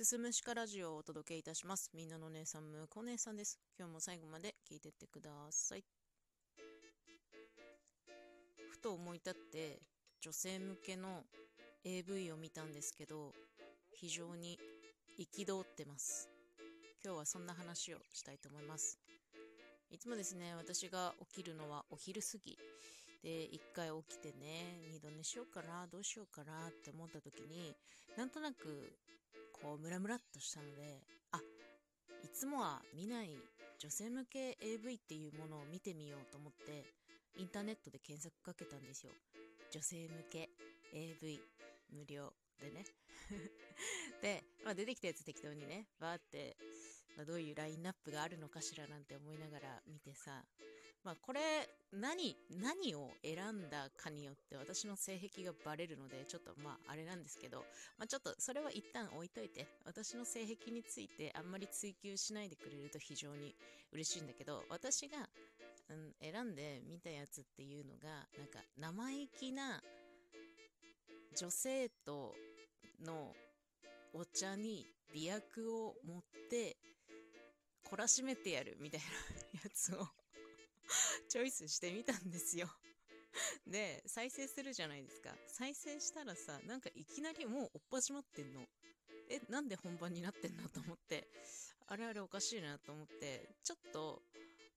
すすむしかラジオをお届けいたします。みんなのお姉さん、むこ姉さんです。今日も最後まで聞いてってください。ふと思い立って、女性向けの AV を見たんですけど、非常に憤ってます。今日はそんな話をしたいと思います。いつもですね、私が起きるのはお昼過ぎ。で、一回起きてね、二度寝しようかな、どうしようかなって思った時に、なんとなく、こう、ムラムラっとしたので、あ、いつもは見ない女性向け AV っていうものを見てみようと思って、インターネットで検索かけたんですよ。女性向け AV 無料でね。で、まあ、出てきたやつ適当にね、バーって、まあ、どういうラインナップがあるのかしらなんて思いながら見てさ、まあこれ何何を選んだかによって私の性癖がバレるのでちょっとまああれなんですけど、まあ、ちょっとそれは一旦置いといて私の性癖についてあんまり追求しないでくれると非常に嬉しいんだけど私が、うん、選んで見たやつっていうのがなんか生意気な女性とのお茶に美薬を持って懲らしめてやるみたいなやつをチョイスしてみたんですよ。で、再生するじゃないですか。再生したらさ、なんかいきなりもうおっ始まってんの。え、なんで本番になってんのと思って、あれあれおかしいなと思って、ちょっと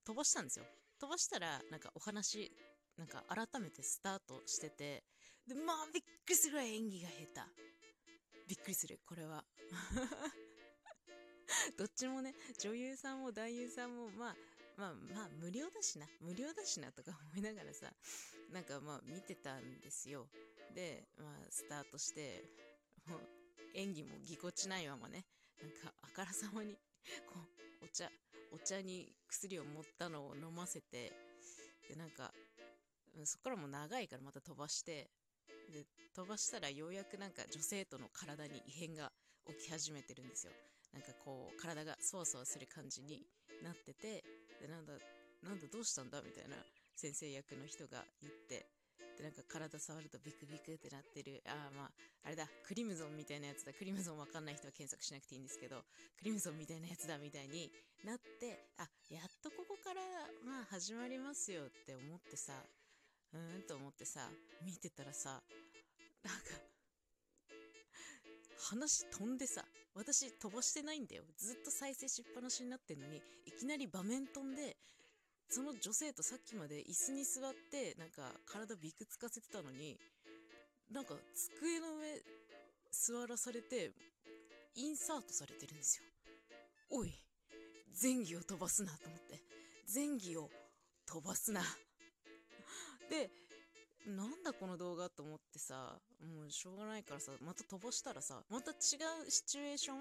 飛ばしたんですよ。飛ばしたら、なんかお話、なんか改めてスタートしてて、で、まあびっくりするわ演技が下手。びっくりする、これは。どっちもね、女優さんも男優さんも、まあ、まあまあ無料だしな。無料だしなとか思いながらさなんかまあ見てたんですよ。でまあスタートしてもう演技もぎこちないままねなんかあからさまにこうお茶お茶に薬を盛ったのを飲ませてでなんかそこからもう長いからまた飛ばしてで飛ばしたらようやくなんか女性との体に異変が起き始めてるんですよ。なんかこう体がそわそわする感じになっててでなんだなんだどうしたんだみたいな先生役の人が言ってでなんか体触るとビクビクってなってる。ああまああれだクリムゾンみたいなやつだ。クリムゾンわかんない人は検索しなくていいんですけどクリムゾンみたいなやつだみたいになってあやっとここからまあ始まりますよって思ってさうーんと思ってさ見てたらさなんか話飛んでさ私飛ばしてないんだよ。ずっと再生しっぱなしになってんのにいきなり場面飛んでその女性とさっきまで椅子に座ってなんか体ビクつかせてたのになんか机の上座らされてインサートされてるんですよ。おい前儀を飛ばすなと思って。前儀を飛ばすな。でなんだこの動画と思ってさもうしょうがないからさまた飛ばしたらさまた違うシチュエーション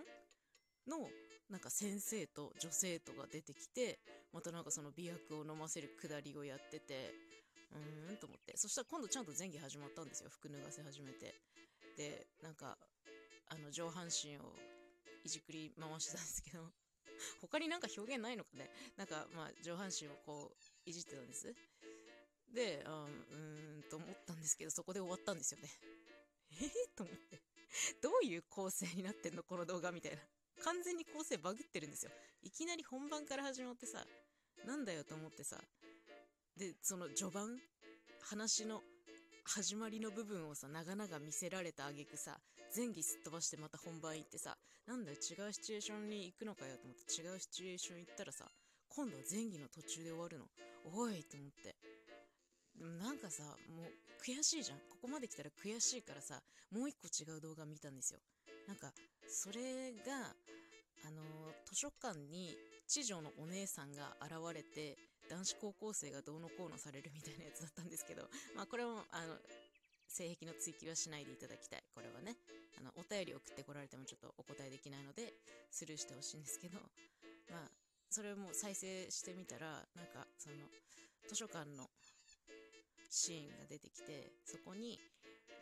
のなんか先生と女生徒が出てきてまたなんかその美薬を飲ませるくだりをやっててうーんと思って。そしたら今度ちゃんと前儀始まったんですよ服脱がせ始めて。でなんかあの上半身をいじくり回してたんですけど 他になんか表現ないのかね。なんかまあ上半身をこういじってたんです。で、あうーんと思ったんですけど、そこで終わったんですよね。え？ー、と思って。どういう構成になってんのこの動画みたいな。完全に構成バグってるんですよ。いきなり本番から始まってさ、なんだよと思ってさ。で、その序盤話の始まりの部分をさ、長々見せられた挙句さ、前儀すっ飛ばしてまた本番行ってさ、なんだよ違うシチュエーションに行くのかよと思って違うシチュエーション行ったらさ、今度は前儀の途中で終わるの。おいと思って。でもなんかさもう悔しいじゃん。ここまで来たら悔しいからさもう一個違う動画見たんですよ。なんかそれがあの図書館に知女のお姉さんが現れて男子高校生がどうのこうのされるみたいなやつだったんですけど まあこれもあの性癖の追求はしないでいただきたい。これはね。あのお便り送ってこられてもちょっとお答えできないのでスルーしてほしいんですけど。まあそれも再生してみたらなんかその図書館のシーンが出てきてそこに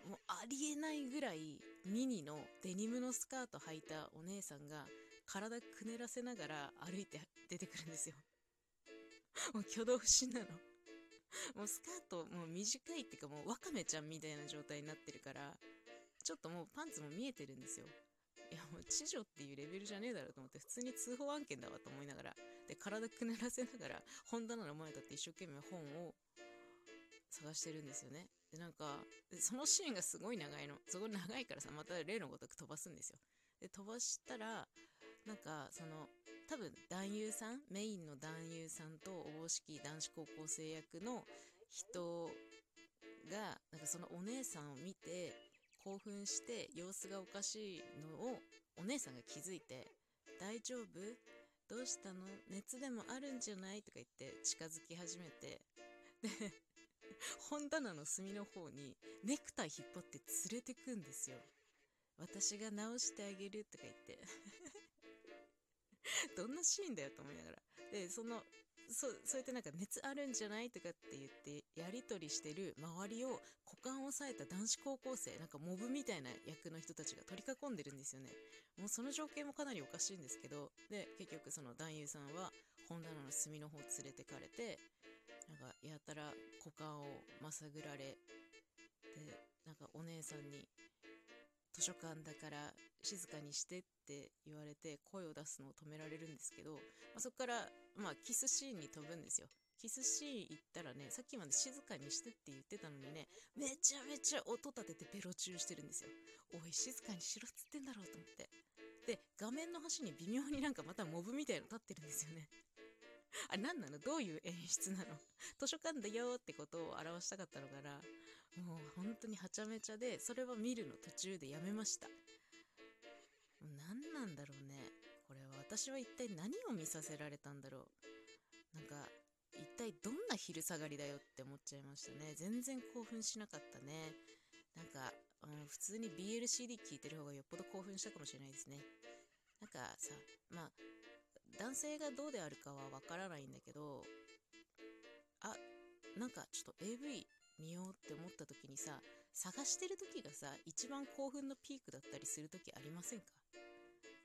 もうありえないぐらいミニのデニムのスカート履いたお姉さんが体くねらせながら歩いて出てくるんですよ。もう挙動不審なの。もうスカートもう短いっていうかもうワカメちゃんみたいな状態になってるからちょっともうパンツも見えてるんですよ。いやもう知女っていうレベルじゃねえだろうと思って普通に通報案件だわと思いながらで体くねらせながら本棚の前だって一生懸命本を探してるんですよね。でなんかそのシーンがすごい長いの。すごい長いからさまた例のごとく飛ばすんですよ。で飛ばしたらなんかその多分男優さんメインの男優さんとおぼしき男子高校生役の人がなんかそのお姉さんを見て興奮して様子がおかしいのをお姉さんが気づいて「大丈夫？どうしたの？熱でもあるんじゃない?」とか言って近づき始めて。で 本棚の隅の方にネクタイ引っ張って連れてくんですよ。私が直してあげるとか言って。どんなシーンだよと思いながら。でそのそそうやってなんか熱あるんじゃないとかって言ってやり取りしてる周りを股間を押さえた男子高校生なんかモブみたいな役の人たちが取り囲んでるんですよね。もうその情景もかなりおかしいんですけど。で結局その男優さんは本棚の隅の方連れてかれて股間をまさぐられでなんかお姉さんに図書館だから静かにしてって言われて声を出すのを止められるんですけど、まあ、そこから、まあ、キスシーンに飛ぶんですよ。キスシーン行ったらね、さっきまで静かにしてって言ってたのにね、めちゃめちゃ音立ててベロチューしてるんですよ。おい、静かにしろっつってんだろうと思って。で、画面の端に微妙になんかまたモブみたいの立ってるんですよね。あ、何なの？どういう演出なの？図書館だよってことを表したかったのかなもう本当にはちゃめちゃで、それは見るの途中でやめました。何なんだろうね。これは私は一体何を見させられたんだろう。なんか、一体どんな昼下がりだよって思っちゃいましたね。全然興奮しなかったね。なんか、うん、普通に BLCD 聴いてる方がよっぽど興奮したかもしれないですね。なんかさ、まあ、男性がどうであるかはわからないんだけど、あ、なんかちょっと AV 見ようって思った時にさ、探してる時がさ、一番興奮のピークだったりする時ありませんか？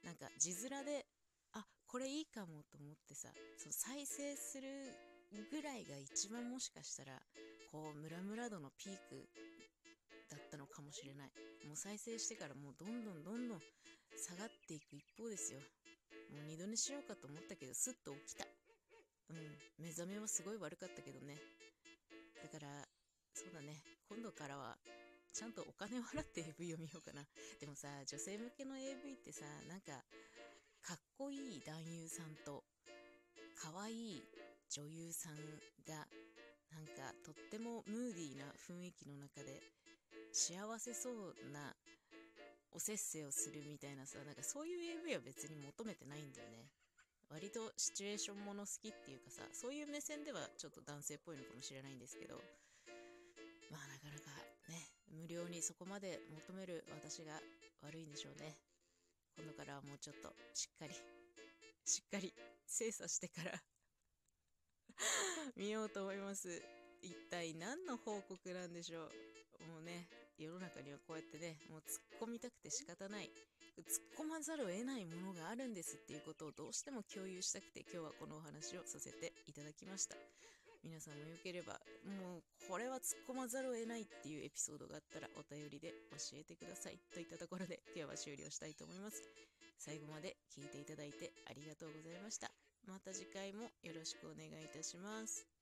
なんか字面で、あ、これいいかもと思ってさ、その再生するぐらいが一番もしかしたら、こう、ムラムラ度のピークだったのかもしれない。もう再生してからもうどんどんどんどん下がっていく一方ですよ。もう二度寝しようかと思ったけど、スッと起きた。うん、目覚めはすごい悪かったけどね。だから、そうだね。今度からは、ちゃんとお金を払って AV を見ようかな。でもさ、女性向けの AV ってさ、なんか、かっこいい男優さんと、可愛い女優さんが、なんか、とってもムーディーな雰囲気の中で、幸せそうなおせっせをするみたいなさ、なんかそういう AV は別に求めてないんだよね。割とシチュエーションもの好きっていうかさ、そういう目線ではちょっと男性っぽいのかもしれないんですけど、まあなかなかね、無料にそこまで求める私が悪いんでしょうね。今度からはもうちょっとしっかり、しっかり精査してから 見ようと思います。一体何の報告なんでしょう。もうね、世の中にはこうやってね、もう突っ込みたくて仕方ない。突っ込まざるを得ないものがあるんですっていうことをどうしても共有したくて今日はこのお話をさせていただきました。皆さんもよければ、もうこれは突っ込まざるを得ないっていうエピソードがあったらお便りで教えてください。といったところで今日は終了したいと思います。最後まで聞いていただいてありがとうございました。また次回もよろしくお願いいたします。